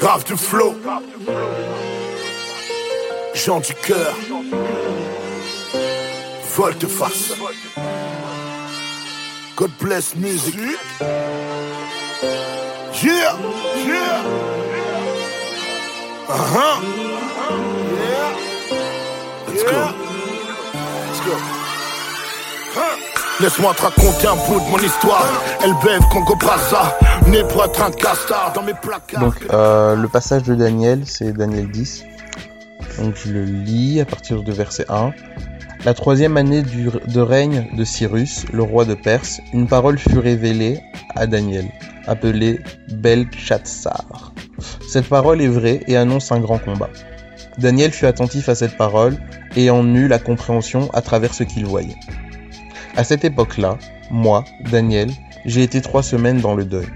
Grave du flow. Jean du cœur. Volte-face. God bless music. Yeah. Uh-huh. Yeah. Let's go. Let's go. Huh. Laisse-moi te raconter un bout de mon histoire. Elle bève Brazza, né pour dans mes placards. Donc, euh, le passage de Daniel, c'est Daniel 10. Donc, je le lis à partir de verset 1. La troisième année du, de règne de Cyrus, le roi de Perse, une parole fut révélée à Daniel, appelée Belshazzar. Cette parole est vraie et annonce un grand combat. Daniel fut attentif à cette parole et en eut la compréhension à travers ce qu'il voyait. À cette époque-là, moi, Daniel, j'ai été trois semaines dans le deuil.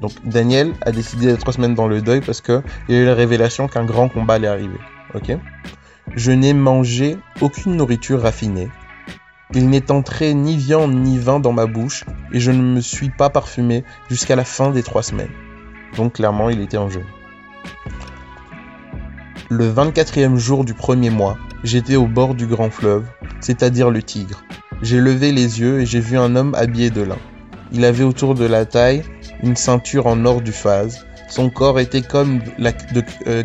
Donc Daniel a décidé d'être trois semaines dans le deuil parce que il a eu la révélation qu'un grand combat allait arriver. Ok? Je n'ai mangé aucune nourriture raffinée. Il n'est entré ni viande ni vin dans ma bouche et je ne me suis pas parfumé jusqu'à la fin des trois semaines. Donc clairement, il était en jeûne. Le 24e jour du premier mois, j'étais au bord du grand fleuve, c'est-à-dire le Tigre. J'ai levé les yeux et j'ai vu un homme habillé de lin. Il avait autour de la taille une ceinture en or du phase. Son corps était comme, de, euh,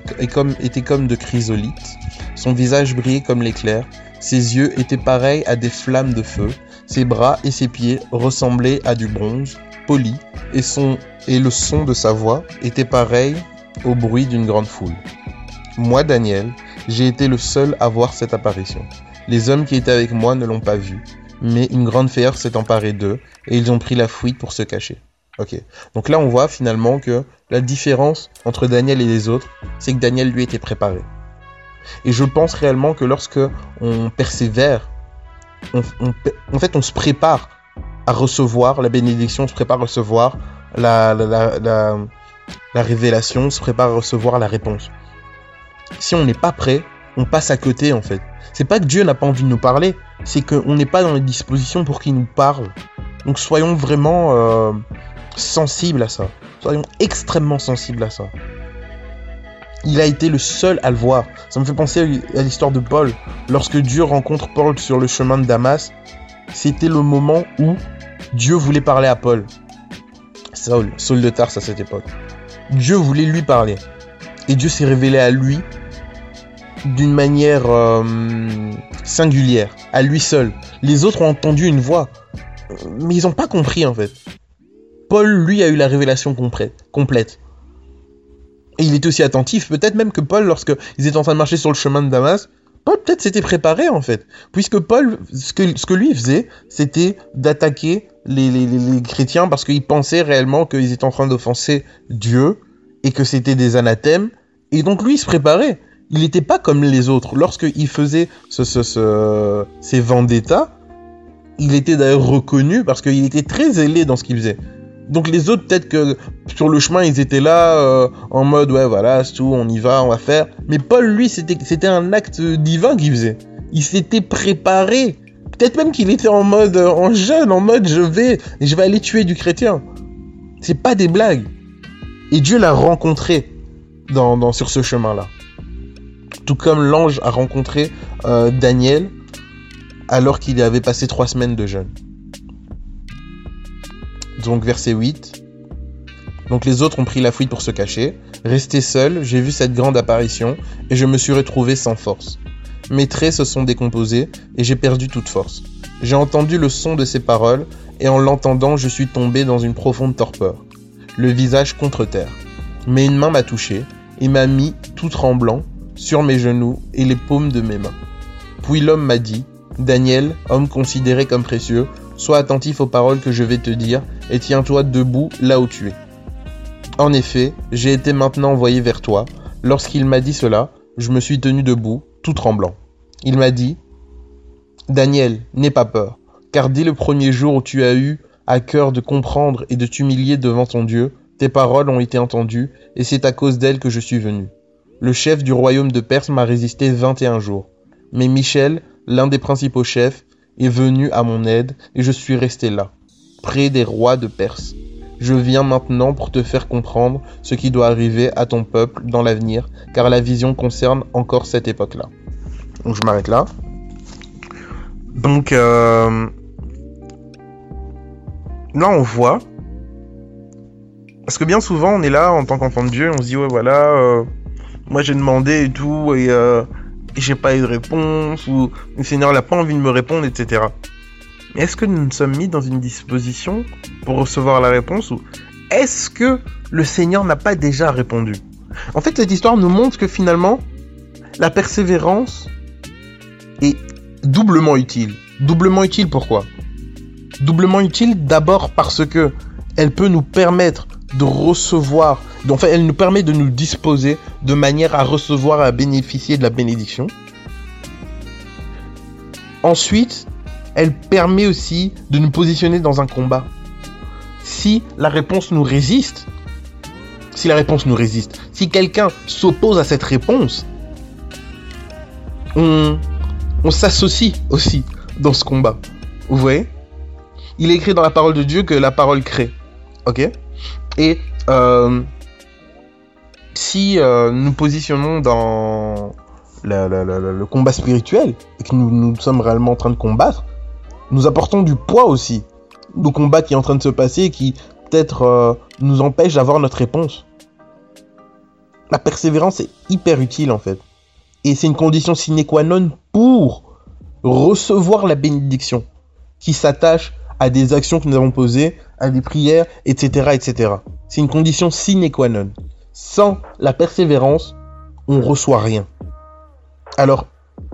était comme de chrysolite. Son visage brillait comme l'éclair. Ses yeux étaient pareils à des flammes de feu. Ses bras et ses pieds ressemblaient à du bronze, poli, et, et le son de sa voix était pareil au bruit d'une grande foule. Moi, Daniel, j'ai été le seul à voir cette apparition. Les hommes qui étaient avec moi ne l'ont pas vu, mais une grande frayeur s'est emparée d'eux et ils ont pris la fuite pour se cacher. Ok. Donc là, on voit finalement que la différence entre Daniel et les autres, c'est que Daniel lui était préparé. Et je pense réellement que lorsque on persévère, en fait, on se prépare à recevoir la bénédiction, on se prépare à recevoir la, la révélation, on se prépare à recevoir la réponse. Si on n'est pas prêt, on passe à côté en fait. C'est pas que Dieu n'a pas envie de nous parler, c'est qu'on n'est pas dans les dispositions pour qu'il nous parle. Donc soyons vraiment euh, sensibles à ça. Soyons extrêmement sensibles à ça. Il a été le seul à le voir. Ça me fait penser à l'histoire de Paul. Lorsque Dieu rencontre Paul sur le chemin de Damas, c'était le moment où Dieu voulait parler à Paul. Saul, Saul de Tarse à cette époque. Dieu voulait lui parler. Et Dieu s'est révélé à lui d'une manière euh, singulière, à lui seul. Les autres ont entendu une voix, mais ils n'ont pas compris en fait. Paul, lui, a eu la révélation complète. Et il était aussi attentif, peut-être même que Paul, lorsqu'ils étaient en train de marcher sur le chemin de Damas, Paul peut-être s'était préparé en fait. Puisque Paul, ce que, lui faisait, c'était d'attaquer les, chrétiens parce qu'il pensait réellement qu'ils étaient en train d'offenser Dieu et que c'était des anathèmes. Et donc lui, il se préparait il n'était pas comme les autres. Lorsqu'il faisait ce, ce, ce, ces vendettas, il était d'ailleurs reconnu parce qu'il était très zélé dans ce qu'il faisait. Donc les autres, peut-être que sur le chemin, ils étaient là euh, en mode ouais voilà, c'est tout, on y va, on va faire. Mais Paul, lui, c'était un acte divin qu'il faisait. Il s'était préparé. Peut-être même qu'il était en mode euh, en jeune, en mode je vais je vais aller tuer du chrétien. C'est pas des blagues. Et Dieu l'a rencontré dans sur ce chemin-là tout comme l'ange a rencontré euh, Daniel alors qu'il avait passé trois semaines de jeûne. Donc verset 8. Donc les autres ont pris la fuite pour se cacher. Resté seul, j'ai vu cette grande apparition et je me suis retrouvé sans force. Mes traits se sont décomposés et j'ai perdu toute force. J'ai entendu le son de ses paroles et en l'entendant, je suis tombé dans une profonde torpeur, le visage contre terre. Mais une main m'a touché et m'a mis tout tremblant sur mes genoux et les paumes de mes mains. Puis l'homme m'a dit, Daniel, homme considéré comme précieux, sois attentif aux paroles que je vais te dire et tiens-toi debout là où tu es. En effet, j'ai été maintenant envoyé vers toi. Lorsqu'il m'a dit cela, je me suis tenu debout, tout tremblant. Il m'a dit, Daniel, n'aie pas peur, car dès le premier jour où tu as eu à cœur de comprendre et de t'humilier devant ton Dieu, tes paroles ont été entendues, et c'est à cause d'elles que je suis venu. Le chef du royaume de Perse m'a résisté 21 jours. Mais Michel, l'un des principaux chefs, est venu à mon aide et je suis resté là, près des rois de Perse. Je viens maintenant pour te faire comprendre ce qui doit arriver à ton peuple dans l'avenir, car la vision concerne encore cette époque-là. Donc je m'arrête là. Donc euh, là on voit, parce que bien souvent on est là en tant qu'enfant de Dieu, on se dit ouais voilà, euh, moi j'ai demandé et tout et, euh, j'ai pas eu de réponse ou le Seigneur n'a pas envie de me répondre, etc. Mais est-ce que nous nous sommes mis dans une disposition pour recevoir la réponse ou est-ce que le Seigneur n'a pas déjà répondu? En fait, cette histoire nous montre que finalement, la persévérance est doublement utile. Doublement utile pourquoi? Doublement utile d'abord parce que elle peut nous permettre de recevoir, fait, elle nous permet de nous disposer de manière à recevoir, à bénéficier de la bénédiction. Ensuite, elle permet aussi de nous positionner dans un combat. Si la réponse nous résiste, si la réponse nous résiste, si quelqu'un s'oppose à cette réponse, on, s'associe aussi dans ce combat. Vous voyez? Il est écrit dans la parole de Dieu que la parole crée. Ok? Et euh, si euh, nous positionnons dans le, combat spirituel et que nous, sommes réellement en train de combattre, nous apportons du poids aussi au combat qui est en train de se passer et qui peut-être euh, nous empêche d'avoir notre réponse. La persévérance est hyper utile en fait. Et c'est une condition sine qua non pour recevoir la bénédiction qui s'attache à des actions que nous avons posées, à des prières, etc. etc. C'est une condition sine qua non. Sans la persévérance, on reçoit rien. Alors,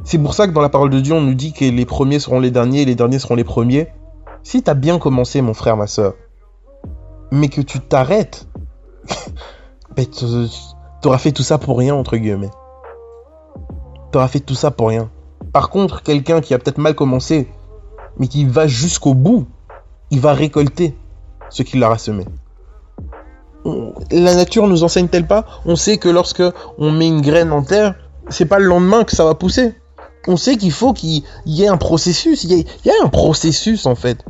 c'est pour ça que dans la parole de Dieu, on nous dit que les premiers seront les derniers et les derniers seront les premiers. Si t'as bien commencé, mon frère, ma soeur, mais que tu t'arrêtes, ben, t'auras fait tout ça pour rien, entre guillemets. T'auras fait tout ça pour rien. Par contre, quelqu'un qui a peut-être mal commencé, mais qui va jusqu'au bout, il va récolter ce qu'il aura semé. La nature nous enseigne-t-elle pas? On sait que lorsque on met une graine en terre, c'est pas le lendemain que ça va pousser on sait qu'il faut qu'il y ait un processus. Il y, a, un processus en fait.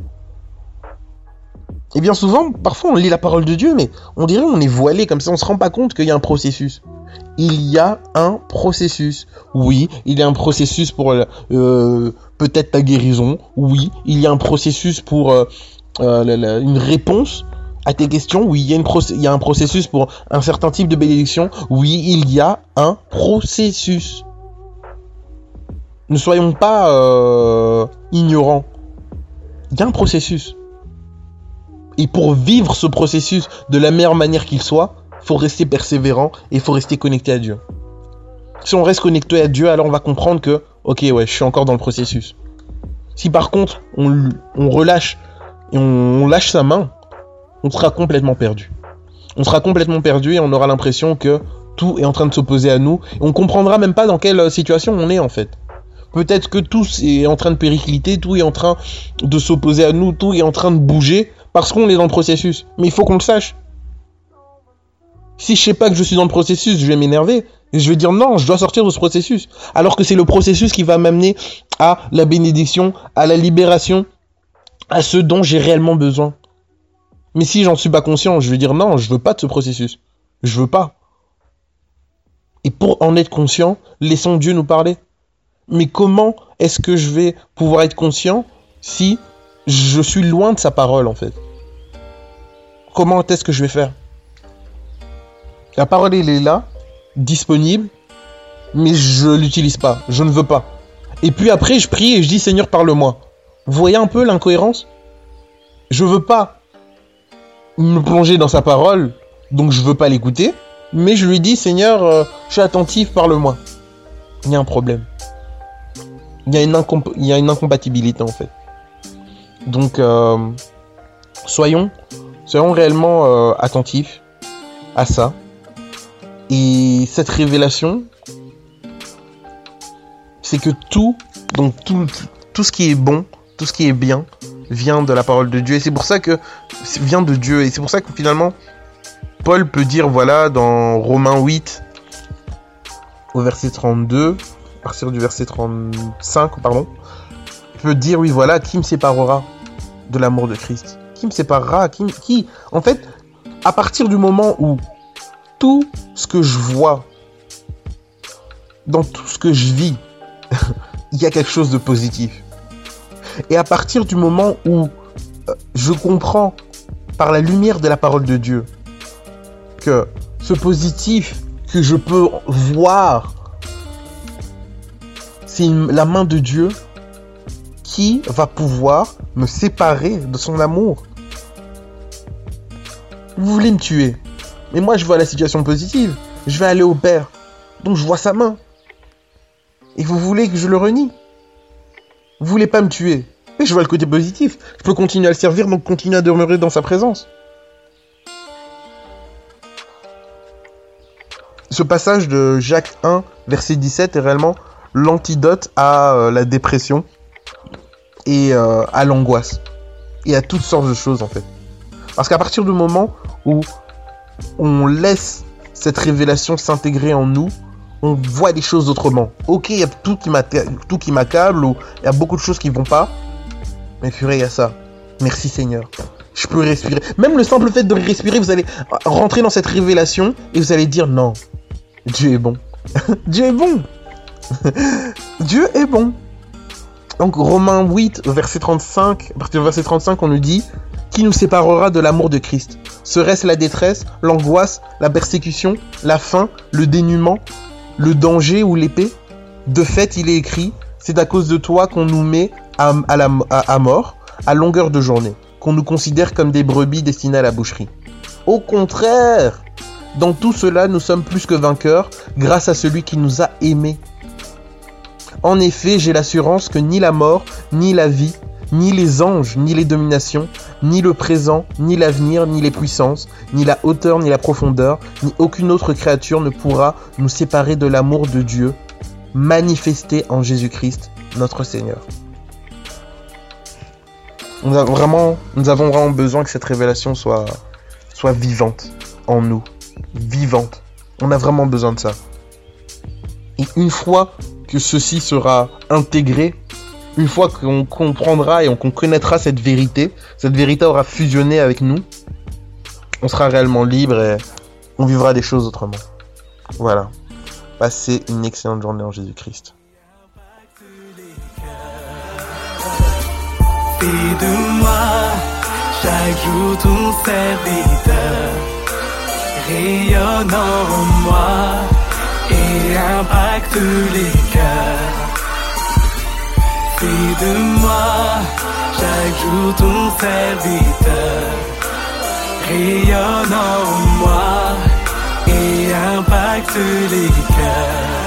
Et bien souvent, parfois on lit la parole de Dieu, mais on dirait on est voilé comme ça, on se rend pas compte qu'il y a un processus. Il y a un processus. Oui, il y a un processus pour euh, peut-être ta guérison. Oui, il y a un processus pour euh, euh, une réponse à tes questions. Oui, il y, a un processus pour un certain type de bénédiction. Oui, il y a un processus. Ne soyons pas euh, ignorants. Il y a un processus. Et pour vivre ce processus de la meilleure manière qu'il soit, faut rester persévérant et faut rester connecté à Dieu. Si on reste connecté à Dieu, alors on va comprendre que, ok, ouais, je suis encore dans le processus. Si par contre, on, relâche et on, lâche sa main, on sera complètement perdu. On sera complètement perdu et on aura l'impression que tout est en train de s'opposer à nous. Et on comprendra même pas dans quelle situation on est en fait. Peut-être que tout est en train de péricliter, tout est en train de s'opposer à nous, tout est en train de bouger parce qu'on est dans le processus. Mais il faut qu'on le sache. Si je sais pas que je suis dans le processus, je vais m'énerver. Je vais dire non, je dois sortir de ce processus. Alors que c'est le processus qui va m'amener à la bénédiction, à la libération, à ce dont j'ai réellement besoin. Mais si j'en suis pas conscient, je vais dire non, je veux pas de ce processus. Je veux pas. Et pour en être conscient, laissons Dieu nous parler. Mais comment est-ce que je vais pouvoir être conscient si je suis loin de sa parole en fait? Comment est-ce que je vais faire? La parole elle est là, disponible, mais je l'utilise pas, je ne veux pas. Et puis après je prie et je dis Seigneur parle-moi. Vous voyez un peu l'incohérence? Je veux pas me plonger dans sa parole, donc je veux pas l'écouter, mais je lui dis Seigneur, euh, je suis attentif, parle-moi. Il y a un problème il y, a une il y a une incompatibilité en fait. Donc, euh, soyons, soyons réellement euh, attentifs à ça. Et cette révélation, c'est que tout, donc tout, ce qui est bon, tout ce qui est bien, vient de la parole de Dieu. Et c'est pour ça que vient de Dieu. Et c'est pour ça que finalement, Paul peut dire, voilà, dans Romains 8, au verset 32, partir du verset 35, pardon, il peut dire, oui, voilà, qui me séparera de l'amour de Christ? Me séparera qui, qui En fait, à partir du moment où tout ce que je vois, dans tout ce que je vis, il y a quelque chose de positif. Et à partir du moment où euh, je comprends par la lumière de la parole de Dieu que ce positif que je peux voir, c'est la main de Dieu qui va pouvoir me séparer de son amour. Vous voulez me tuer, mais moi je vois la situation positive. Je vais aller au Père, donc je vois sa main. Et vous voulez que je le renie? Vous voulez pas me tuer Mais je vois le côté positif. Je peux continuer à le servir, donc continuer à demeurer dans sa présence. Ce passage de Jacques 1, verset 17 est réellement l'antidote à euh, la dépression et euh, à l'angoisse. Et à toutes sortes de choses en fait. Parce qu'à partir du moment où on laisse cette révélation s'intégrer en nous, on voit les choses autrement. Ok, il y a tout qui m'accable, ou il y a beaucoup de choses qui vont pas. Mais purée, il y a ça. Merci Seigneur. Je peux respirer. Même le simple fait de respirer, vous allez rentrer dans cette révélation et vous allez dire non. Dieu est bon. Dieu est bon. Dieu est bon. Donc Romains 8, verset 35, à partir du verset 35, on nous dit Qui nous séparera de l'amour de Christ. Serait-ce la détresse, l'angoisse, la persécution, la faim, le dénuement, le danger ou l'épée? De fait, il est écrit C'est à cause de toi qu'on nous met à, à mort, à longueur de journée, qu'on nous considère comme des brebis destinées à la boucherie. Au contraire Dans tout cela, nous sommes plus que vainqueurs grâce à celui qui nous a aimés. En effet, j'ai l'assurance que ni la mort, ni la vie, ni les anges, ni les dominations, ni le présent, ni l'avenir, ni les puissances, ni la hauteur, ni la profondeur, ni aucune autre créature ne pourra nous séparer de l'amour de Dieu manifesté en Jésus-Christ, notre Seigneur. Nous avons, vraiment, nous avons vraiment besoin que cette révélation soit, soit vivante en nous. Vivante. On a vraiment besoin de ça. Et une fois que ceci sera intégré, une fois qu'on comprendra et qu'on connaîtra cette vérité, cette vérité aura fusionné avec nous, on sera réellement libre et on vivra des choses autrement. Voilà. Passez une excellente journée en Jésus-Christ. et impacte les cœurs. Fais de moi chaque jour ton serviteur, rayonnant en moi et impacte les cœurs.